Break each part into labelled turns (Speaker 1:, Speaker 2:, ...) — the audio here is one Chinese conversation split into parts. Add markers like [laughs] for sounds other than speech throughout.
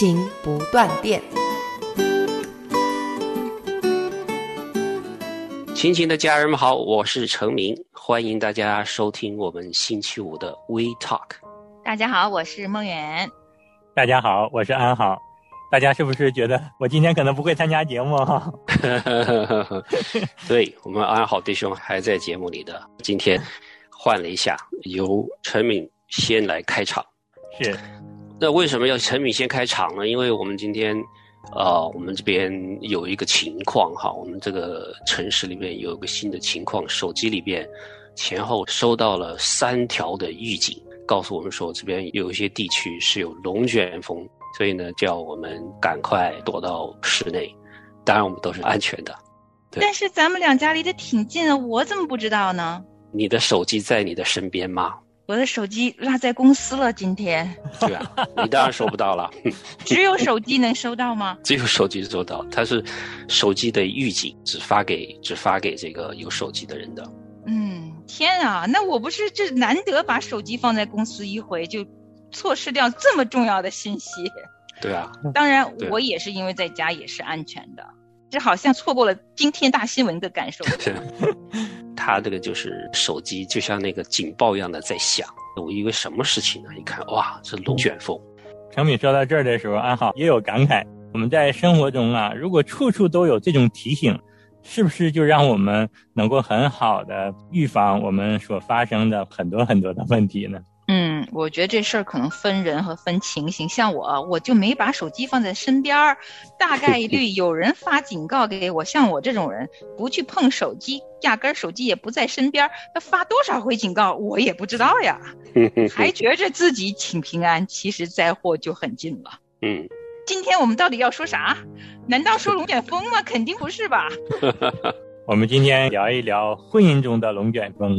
Speaker 1: 亲情不断电，
Speaker 2: 亲情的家人们好，我是陈明，欢迎大家收听我们星期五的 We Talk。
Speaker 3: 大家好，我是梦远。
Speaker 4: 大家好，我是安好。大家是不是觉得我今天可能不会参加节目哈？[laughs]
Speaker 2: 对我们安好弟兄还在节目里的，今天换了一下，由陈敏先来开场。
Speaker 4: 是。
Speaker 2: 那为什么要陈敏先开场呢？因为我们今天，呃，我们这边有一个情况哈，我们这个城市里面有一个新的情况，手机里边前后收到了三条的预警，告诉我们说这边有一些地区是有龙卷风，所以呢，叫我们赶快躲到室内。当然，我们都是安全的。
Speaker 3: 但是咱们两家离得挺近的，我怎么不知道呢？
Speaker 2: 你的手机在你的身边吗？
Speaker 3: 我的手机落在公司了，今天。[laughs]
Speaker 2: 对啊，你当然收不到了。[laughs] [laughs]
Speaker 3: 只有手机能收到吗？
Speaker 2: 只有手机收到，它是手机的预警，只发给只发给这个有手机的人的。
Speaker 3: 嗯，天啊，那我不是这难得把手机放在公司一回，就错失掉这么重要的信息。
Speaker 2: 对啊。
Speaker 3: 当然，我也是因为在家也是安全的，这好像错过了惊天大新闻的感受。
Speaker 2: 他这个就是手机，就像那个警报一样的在响。我以为什么事情呢？一看，哇，是龙卷风。
Speaker 4: 程敏说到这儿的时候，安好也有感慨。我们在生活中啊，如果处处都有这种提醒，是不是就让我们能够很好的预防我们所发生的很多很多的问题呢？
Speaker 3: 嗯，我觉得这事儿可能分人和分情形。像我，我就没把手机放在身边儿，大概率 [laughs] 有人发警告给我。像我这种人，不去碰手机，压根儿手机也不在身边儿，他发多少回警告我也不知道呀，[laughs] 还觉着自己挺平安，其实灾祸就很近了。
Speaker 2: 嗯，
Speaker 3: 今天我们到底要说啥？难道说龙卷风吗？肯定不是吧？[laughs]
Speaker 4: 我们今天聊一聊婚姻中的龙卷风。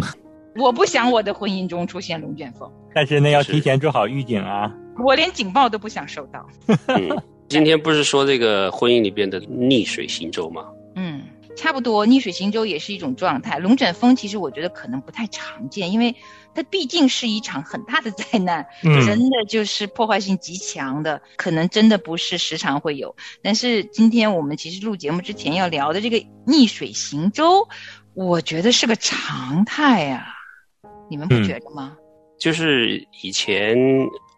Speaker 3: 我不想我的婚姻中出现龙卷风，
Speaker 4: 但是呢，要提前做好预警啊！
Speaker 3: 我连警报都不想收到。
Speaker 2: 嗯，[laughs] 今天不是说这个婚姻里边的逆水行舟吗？
Speaker 3: 嗯，差不多，逆水行舟也是一种状态。龙卷风其实我觉得可能不太常见，因为它毕竟是一场很大的灾难，
Speaker 4: 嗯、
Speaker 3: 真的就是破坏性极强的，可能真的不是时常会有。但是今天我们其实录节目之前要聊的这个逆水行舟，我觉得是个常态啊。你们不觉得吗？
Speaker 2: 嗯、就是以前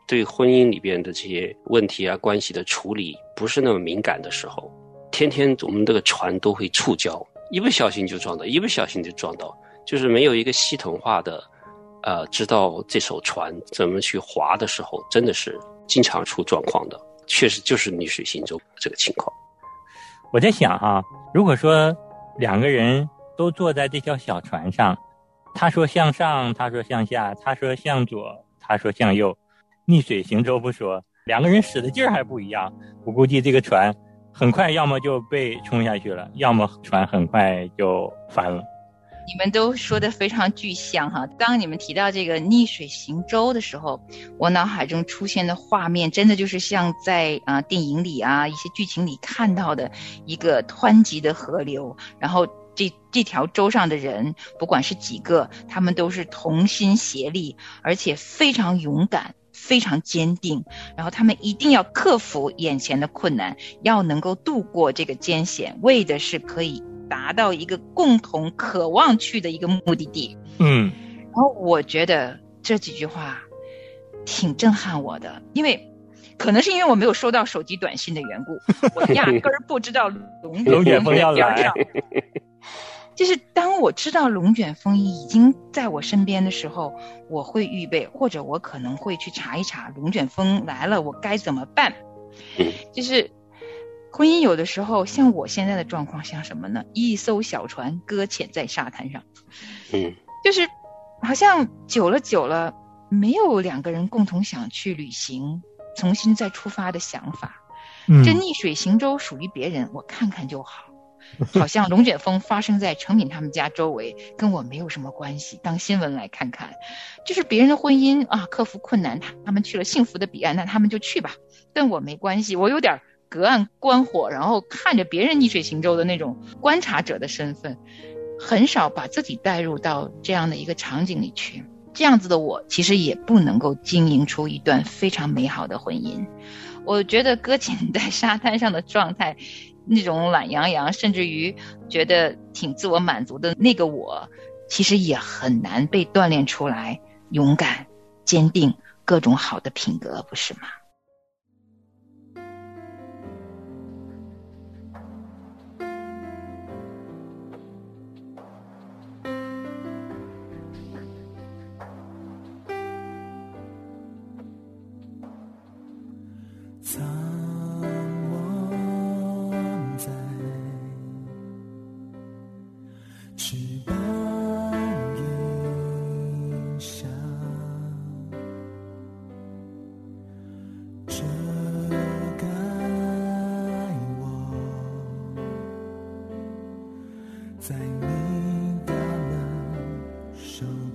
Speaker 2: 对婚姻里边的这些问题啊、关系的处理不是那么敏感的时候，天天我们这个船都会触礁，一不小心就撞到，一不小心就撞到，就是没有一个系统化的，呃，知道这艘船怎么去划的时候，真的是经常出状况的。确实就是逆水行舟这个情况。
Speaker 4: 我在想哈、啊，如果说两个人都坐在这条小船上。他说向上，他说向下，他说向左，他说向右，逆水行舟不说，两个人使的劲儿还不一样。我估计这个船很快要么就被冲下去了，要么船很快就翻了。
Speaker 3: 你们都说的非常具象哈。当你们提到这个逆水行舟的时候，我脑海中出现的画面，真的就是像在啊、电影里啊一些剧情里看到的一个湍急的河流，然后。这这条舟上的人，不管是几个，他们都是同心协力，而且非常勇敢，非常坚定。然后他们一定要克服眼前的困难，要能够度过这个艰险，为的是可以达到一个共同渴望去的一个目的地。
Speaker 4: 嗯，
Speaker 3: 然后我觉得这几句话挺震撼我的，因为。可能是因为我没有收到手机短信的缘故，我压 [laughs] 根儿不知道龙
Speaker 4: 龙卷风要来。[laughs]
Speaker 3: 就是当我知道龙卷风已经在我身边的时候，我会预备，或者我可能会去查一查龙卷风来了我该怎么办。就是婚姻有的时候像我现在的状况像什么呢？一艘小船搁浅在沙滩上，
Speaker 2: 嗯，
Speaker 3: 就是好像久了久了，没有两个人共同想去旅行。重新再出发的想法。
Speaker 4: 嗯
Speaker 3: 这逆水行舟属于别人，我看看就好。好像龙卷风发生在程敏他们家周围，跟我没有什么关系。当新闻来看看，就是别人的婚姻啊，克服困难，他他们去了幸福的彼岸，那他们就去吧，跟我没关系。我有点隔岸观火，然后看着别人逆水行舟的那种观察者的身份，很少把自己带入到这样的一个场景里去。这样子的我，其实也不能够经营出一段非常美好的婚姻。我觉得搁浅在沙滩上的状态，那种懒洋洋，甚至于觉得挺自我满足的那个我，其实也很难被锻炼出来勇敢、坚定各种好的品格，不是吗？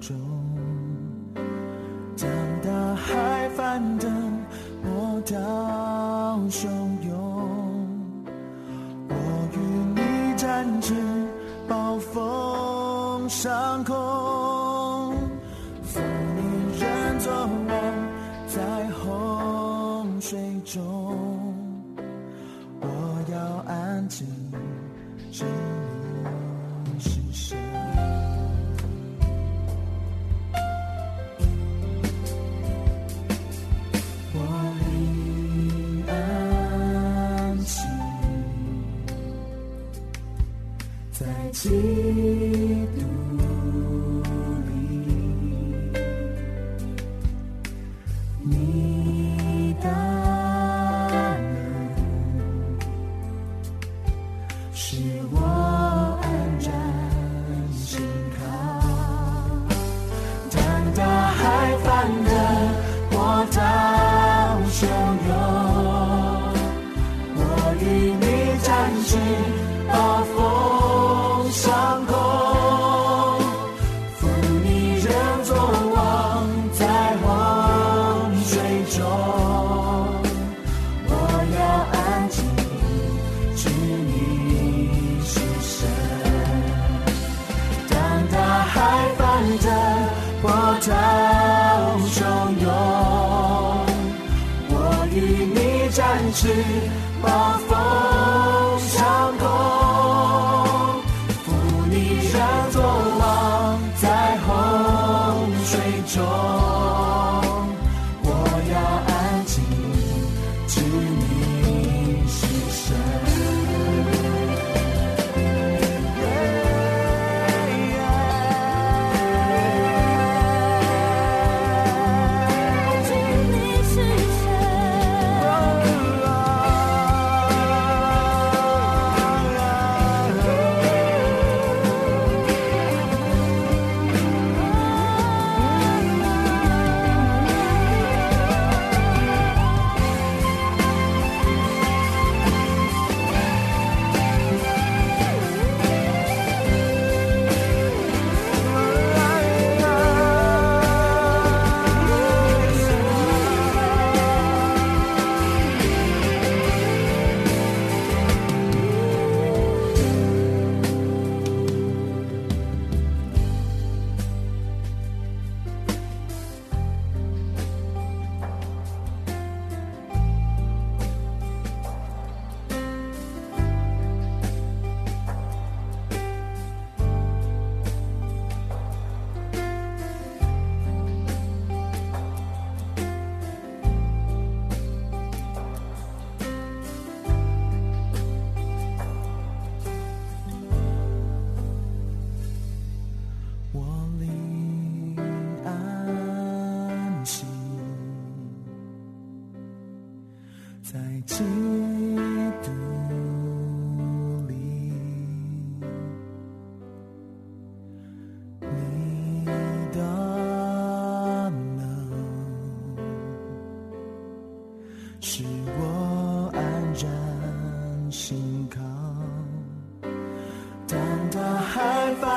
Speaker 5: 手是我安然心靠。当大海翻腾，波涛汹，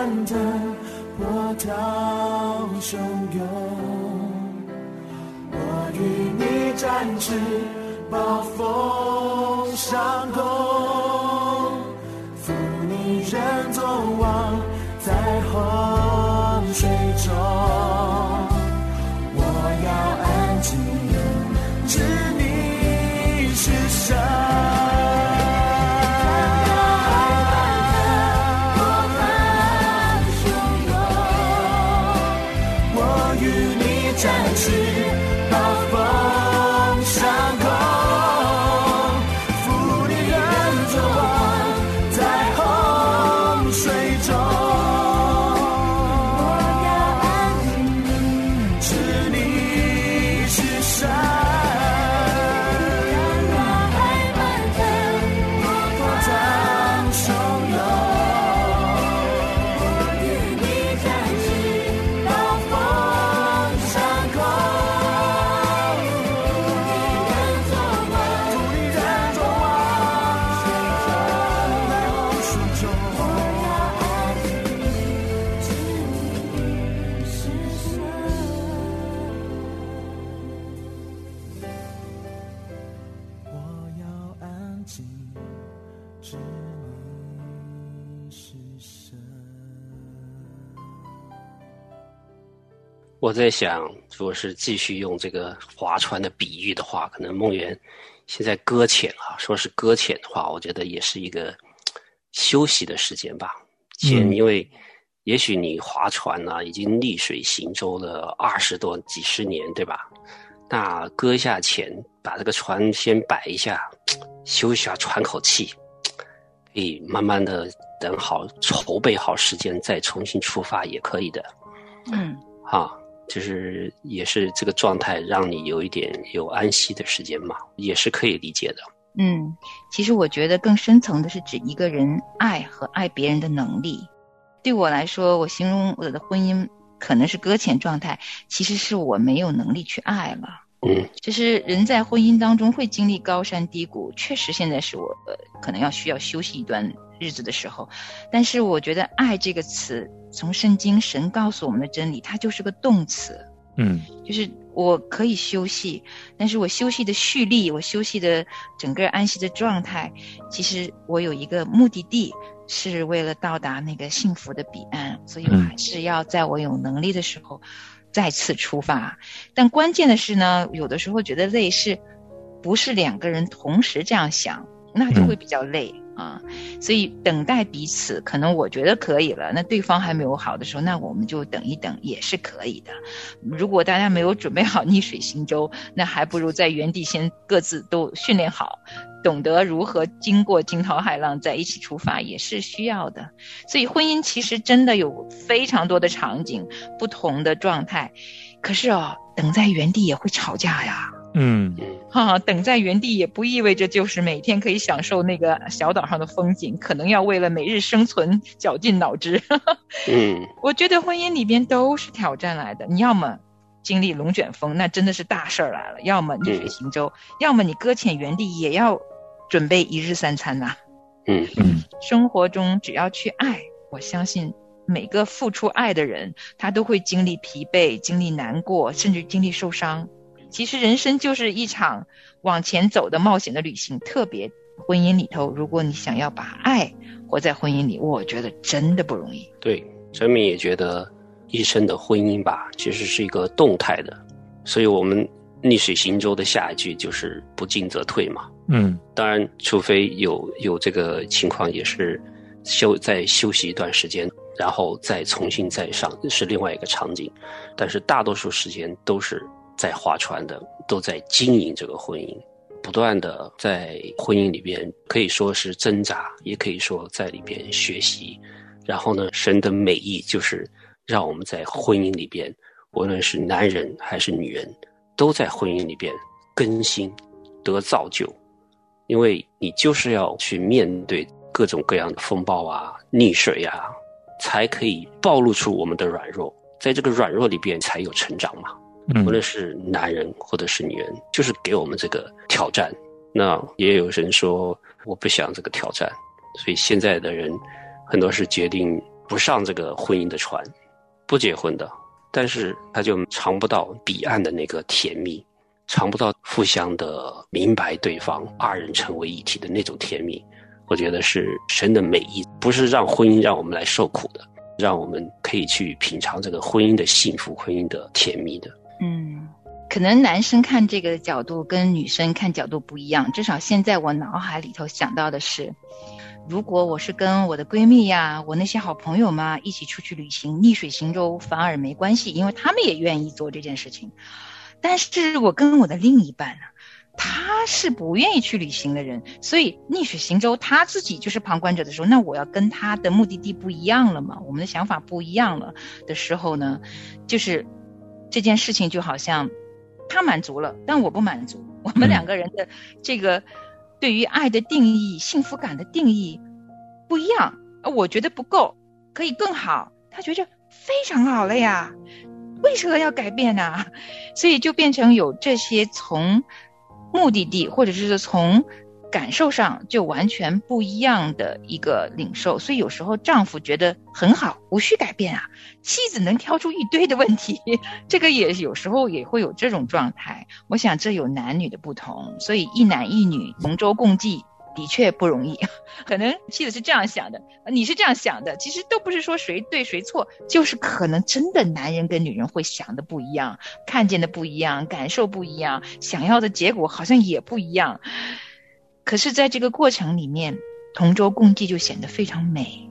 Speaker 5: 翻腾，波涛汹涌，我与你展翅，暴风上空，负你人作王，在后我在
Speaker 2: 想，如果是继续用这个划船的比喻的话，可能梦圆现在搁浅啊，说是搁浅的话，我觉得也是一个休息的时间吧。因为也许你划船呢、已经逆水行舟了二十多几十年，对吧？那搁一下浅，把这个船先摆一下，休息下，喘口气，可以慢慢的等好筹备好时间再重新出发也可以的。
Speaker 3: 嗯，
Speaker 2: 啊，就是也是这个状态，让你有一点有安息的时间嘛，也是可以理解的。
Speaker 3: 嗯，其实我觉得更深层的是指一个人爱和爱别人的能力。对我来说，我形容我的婚姻可能是搁浅状态，其实是我没有能力去爱了。
Speaker 2: 嗯，
Speaker 3: 其实人在婚姻当中会经历高山低谷，确实现在是我呃可能要需要休息一段日子的时候，但是我觉得“爱”这个词，从圣经神告诉我们的真理，它就是个动词。
Speaker 4: 嗯。
Speaker 3: 就是我可以休息，但是我休息的蓄力，我休息的整个安息的状态，其实我有一个目的地，是为了到达那个幸福的彼岸，所以我
Speaker 4: 嗯
Speaker 3: 还是要在我有能力的时候再次出发。但关键的是呢，有的时候觉得累是，不是两个人同时这样想，那就会比较累。啊，所以等待彼此，可能我觉得可以了，那对方还没有好的时候，那我们就等一等也是可以的。如果大家没有准备好逆水行舟，那还不如在原地先各自都训练好，懂得如何经过惊涛骇浪在一起出发，也是需要的。所以婚姻其实真的有非常多的场景，不同的状态。可是哦，等在原地也会吵架呀。
Speaker 4: 嗯
Speaker 3: 哈、等在原地也不意味着就是每天可以享受那个小岛上的风景，可能要为了每日生存绞尽脑汁。
Speaker 2: 嗯 [laughs]
Speaker 3: 我觉得婚姻里边都是挑战来的，你要么经历龙卷风，那真的是大事儿来了；要么逆水行舟，要么你搁浅原地，也要准备一日三餐呐、
Speaker 2: 嗯
Speaker 4: 嗯
Speaker 3: 生活中只要去爱，我相信每个付出爱的人，他都会经历疲惫、经历难过，甚至经历受伤。其实人生就是一场往前走的冒险的旅行，特别婚姻里头，如果你想要把爱活在婚姻里，我觉得真的不容易。
Speaker 2: 对，陈敏也觉得一生的婚姻吧，其实是一个动态的，所以我们逆水行舟的下一句就是不进则退嘛。
Speaker 4: 嗯
Speaker 2: 当然，除非有有这个情况，也是休再休息一段时间，然后再重新再上，是另外一个场景。但是大多数时间都是在划船的，都在经营这个婚姻，不断的在婚姻里边可以说是挣扎，也可以说在里边学习。然后呢，神的美意就是让我们在婚姻里边，无论是男人还是女人，都在婚姻里边更新、得造就。因为你就是要去面对各种各样的风暴啊、溺水啊，才可以暴露出我们的软弱，在这个软弱里边才有成长嘛。
Speaker 4: 嗯
Speaker 2: 无论是男人或者是女人，就是给我们这个挑战。那也有人说我不想这个挑战，所以现在的人很多是决定不上这个婚姻的船，不结婚的，但是他就尝不到彼岸的那个甜蜜，尝不到互相的明白对方，二人成为一体的那种甜蜜。我觉得是神的美意，不是让婚姻让我们来受苦的，让我们可以去品尝这个婚姻的幸福、婚姻的甜蜜的。
Speaker 3: 嗯，可能男生看这个角度跟女生看角度不一样。至少现在我脑海里头想到的是，如果我是跟我的闺蜜呀、我那些好朋友嘛一起出去旅行，逆水行舟反而没关系，因为他们也愿意做这件事情。但是我跟我的另一半呢、他是不愿意去旅行的人，所以逆水行舟，他自己就是旁观者的时候，那我要跟他的目的地不一样了嘛，我们的想法不一样了的时候呢，就是这件事情就好像他满足了，但我不满足，[laughs] 我们两个人的这个对于爱的定义、幸福感的定义不一样，我觉得不够，可以更好，他觉着非常好了呀，为什么要改变呢？[laughs] 所以就变成有这些从目的地或者是从感受上就完全不一样的一个领受，所以有时候丈夫觉得很好，无需改变啊，妻子能挑出一堆的问题，[laughs] 这个也有时候也会有这种状态。我想这有男女的不同，所以一男一女同舟共济。的确不容易，[laughs] 可能妻子是这样想的，你是这样想的，其实都不是说谁对谁错，就是可能真的男人跟女人会想的不一样，看见的不一样，感受不一样，想要的结果好像也不一样。可是，在这个过程里面，同舟共济就显得非常美。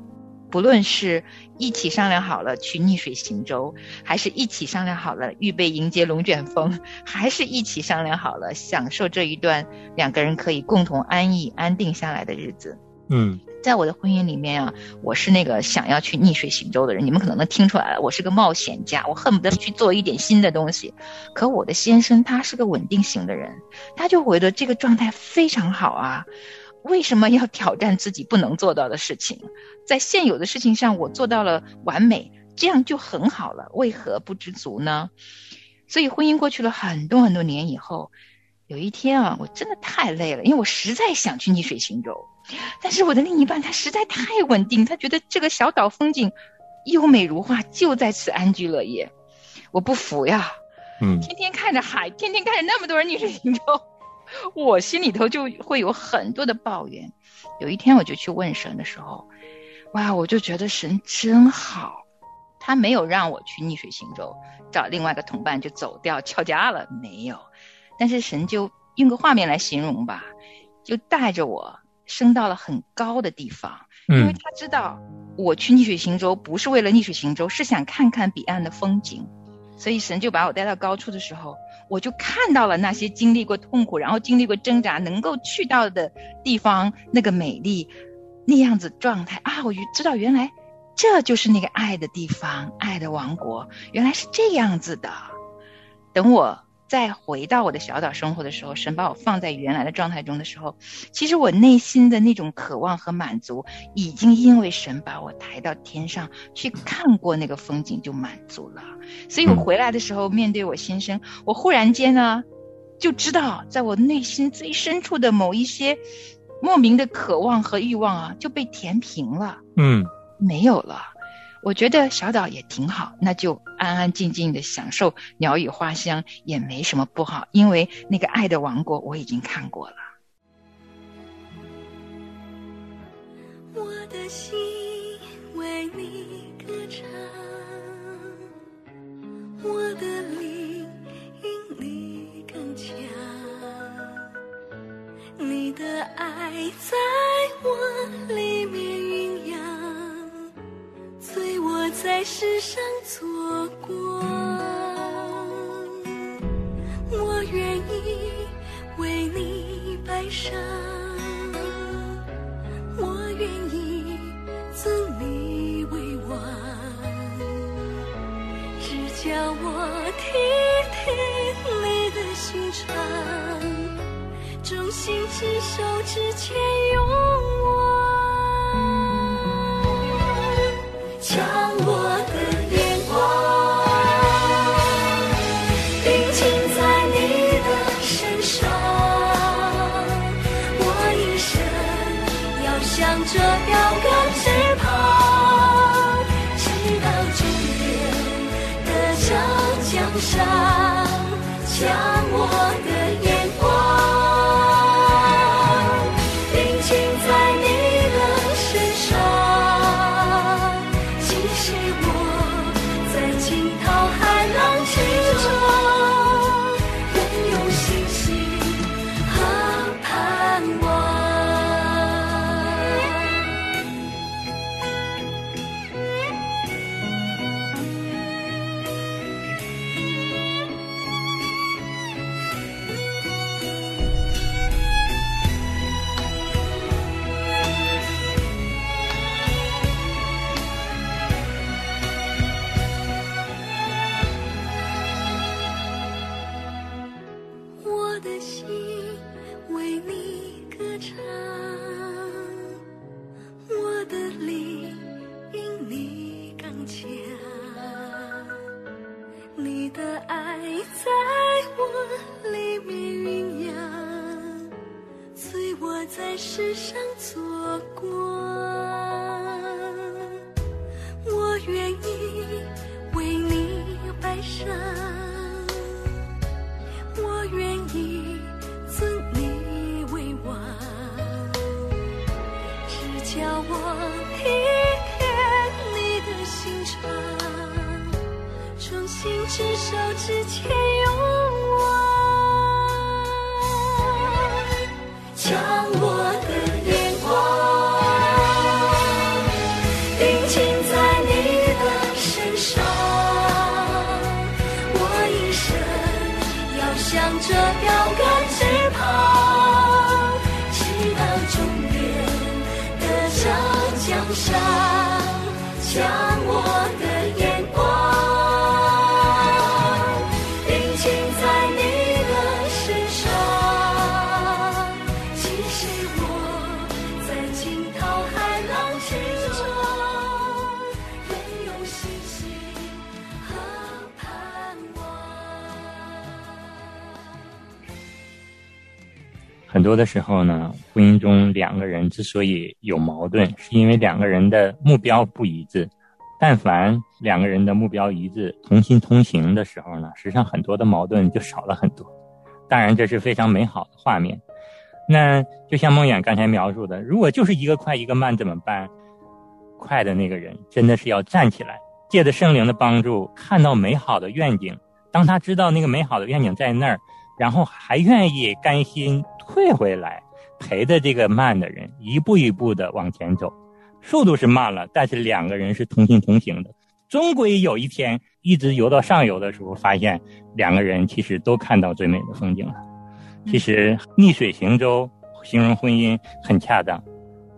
Speaker 3: 不论是一起商量好了去逆水行舟，还是一起商量好了预备迎接龙卷风，还是一起商量好了享受这一段两个人可以共同安逸、安定下来的日子。
Speaker 4: 嗯
Speaker 3: 在我的婚姻里面啊，我是那个想要去逆水行舟的人。你们可能能听出来了，我是个冒险家，我恨不得去做一点新的东西。可我的先生他是个稳定型的人，他就觉得这个状态非常好啊。为什么要挑战自己不能做到的事情？在现有的事情上我做到了完美，这样就很好了，为何不知足呢？所以婚姻过去了很多很多年以后，有一天啊，我真的太累了，因为我实在想去逆水行舟，但是我的另一半他实在太稳定，他觉得这个小岛风景优美如画，就在此安居乐业。我不服呀，
Speaker 4: 嗯
Speaker 3: 天天看着海，天天看着那么多人逆水行舟，我心里头就会有很多的抱怨。有一天我就去问神的时候，哇，我就觉得神真好，他没有让我去逆水行舟，找另外一个同伴就走掉翘家了，没有。但是神就用个画面来形容吧，就带着我升到了很高的地方，因为
Speaker 4: 嗯。
Speaker 3: 他知道我去逆水行舟不是为了逆水行舟，是想看看彼岸的风景，所以神就把我带到高处的时候，我就看到了那些经历过痛苦，然后经历过挣扎，能够去到的地方那个美丽那样子状态。啊，我就知道原来这就是那个爱的地方，爱的王国，原来是这样子的。等我再回到我的小岛生活的时候，神把我放在原来的状态中的时候，其实我内心的那种渴望和满足，已经因为神把我抬到天上去看过那个风景就满足了。所以我回来的时候，面对我先生，我忽然间呢，就知道在我内心最深处的某一些莫名的渴望和欲望啊，就被填平了。
Speaker 4: 嗯
Speaker 3: 没有了。我觉得小岛也挺好，那就安安静静的享受鸟语花香，也没什么不好，因为那个爱的王国我已经看过了。
Speaker 6: 我的心为你歌唱，我的灵因你更强。你的爱在我里面在世上做光。我愿意为你摆上。我愿意赠你为王，只叫我听听你的心肠，忠心执手之前这江山，将我的。着标杆之旁，直到终点的这江山，
Speaker 4: 很多的时候呢，婚姻中两个人之所以有矛盾，是因为两个人的目标不一致。但凡两个人的目标一致、同心同行的时候呢，实际上很多的矛盾就少了很多。当然，这是非常美好的画面。那就像梦远刚才描述的，如果就是一个快一个慢怎么办？快的那个人真的是要站起来，借着圣灵的帮助，看到美好的愿景。当他知道那个美好的愿景在那儿，然后还愿意甘心退回来，陪着这个慢的人一步一步的往前走，速度是慢了，但是两个人是同心同行的。终归有一天，一直游到上游的时候，发现两个人其实都看到最美的风景了。其实逆水行舟形容婚姻很恰当，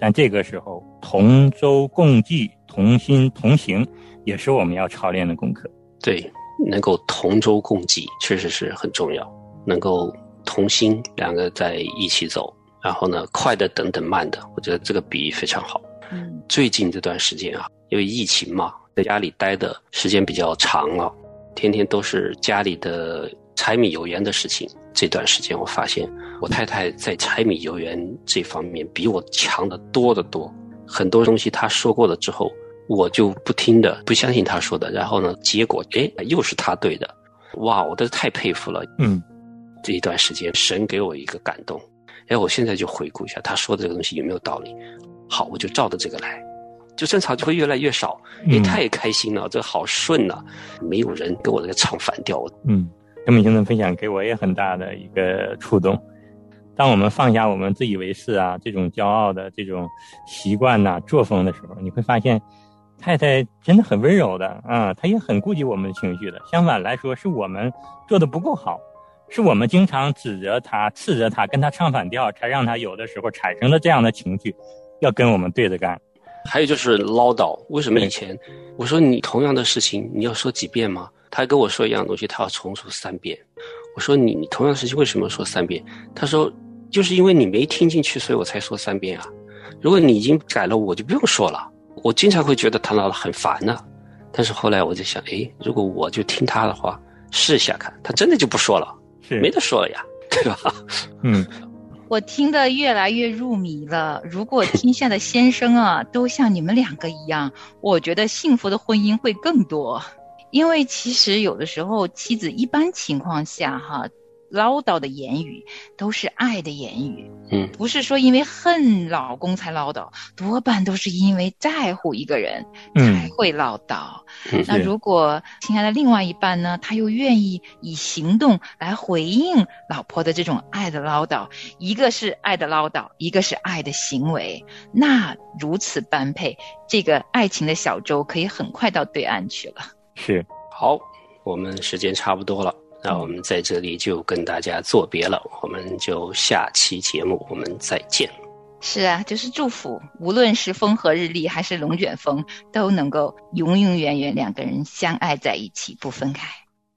Speaker 4: 但这个时候同舟共济、同心同行，也是我们要操练的功课。
Speaker 2: 对，能够同舟共济，确实是很重要。能够同心，两个在一起走，然后呢，快的等等慢的，我觉得这个比喻非常好。
Speaker 3: 嗯，
Speaker 2: 最近这段时间啊，因为疫情嘛，在家里待的时间比较长了，天天都是家里的柴米油盐的事情。这段时间，我发现我太太在柴米油盐这方面比我强得多得多。很多东西她说过了之后，我就不听的，不相信她说的。然后呢，结果哎，又是她对的。哇，我都太佩服了。
Speaker 4: 嗯，
Speaker 2: 这一段时间，神给我一个感动。哎，我现在就回顾一下他说的这个东西有没有道理。好，我就照着这个来，就争吵就会越来越少。哎，
Speaker 4: 嗯
Speaker 2: 太开心了，这好顺呐、没有人跟我这个唱反调。
Speaker 4: 嗯，跟美兄的分享给我也很大的一个触动。当我们放下我们自以为是啊这种骄傲的这种习惯呐、作风的时候，你会发现，太太真的很温柔的啊，她也很顾及我们的情绪的。相反来说，是我们做的不够好，是我们经常指责他、斥责他、跟他唱反调，才让他有的时候产生了这样的情绪，要跟我们对着干。
Speaker 2: 还有就是唠叨，为什么以前我说你同样的事情你要说几遍吗？他跟我说一样东西，他要重说三遍。我说你你同样的事情为什么说三遍？他说就是因为你没听进去，所以我才说三遍啊。如果你已经改了，我就不用说了。我经常会觉得他唠得很烦呢、但是后来我就想，诶，如果我就听他的话，试一下看，他真的就不说了，
Speaker 4: 是
Speaker 2: 没得说了呀，[laughs] 对吧？
Speaker 4: 嗯，
Speaker 3: 我听得越来越入迷了。如果天下的先生啊，都像你们两个一样，我觉得幸福的婚姻会更多。因为其实有的时候妻子一般情况下哈。唠叨的言语都是爱的言语，
Speaker 2: 嗯，
Speaker 3: 不是说因为恨老公才唠叨，多半都是因为在乎一个人才会唠叨。那如果亲爱的另外一半呢，他又愿意以行动来回应老婆的这种爱的唠叨，一个是爱的唠叨，一个是爱的行为，那如此般配，这个爱情的小舟可以很快到对岸去了。
Speaker 4: 是，
Speaker 2: 好，我们时间差不多了。那我们在这里就跟大家作别了，我们就下期节目我们再见。
Speaker 3: 是啊，就是祝福，无论是风和日丽还是龙卷风，都能够永永远远两个人相爱在一起，不分开。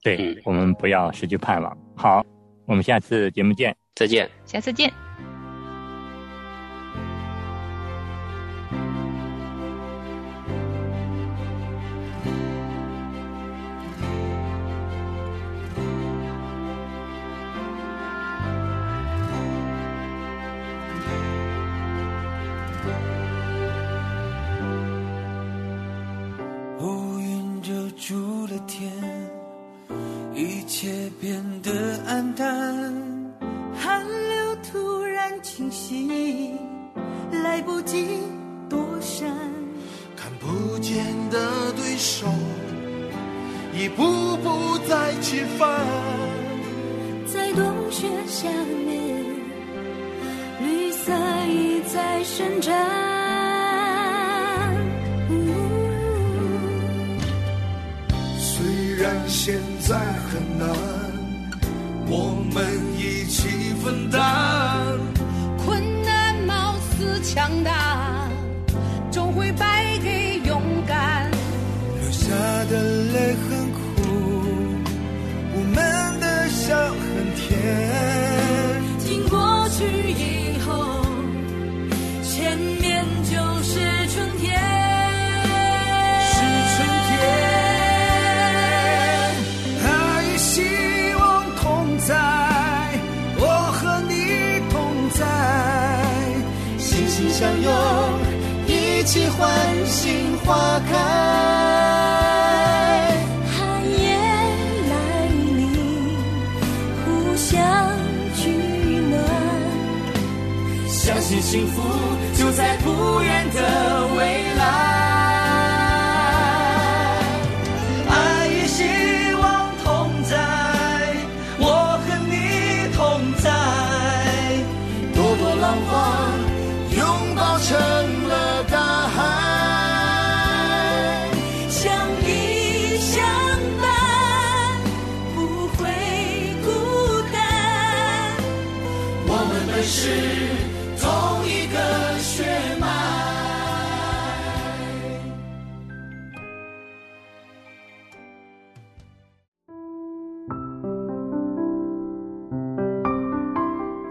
Speaker 4: 对，我们不要失去盼望。好，我们下次节目见，
Speaker 2: 再见，
Speaker 3: 下次见。
Speaker 7: 多深看不见的对手，一步步在侵犯。在冬雪下面，绿色已在生长。虽然现在很难，我们一起分担困难，貌似强大。相拥一起欢欣花开寒夜来临互相取
Speaker 6: 暖。
Speaker 7: 相信幸福就在不远的未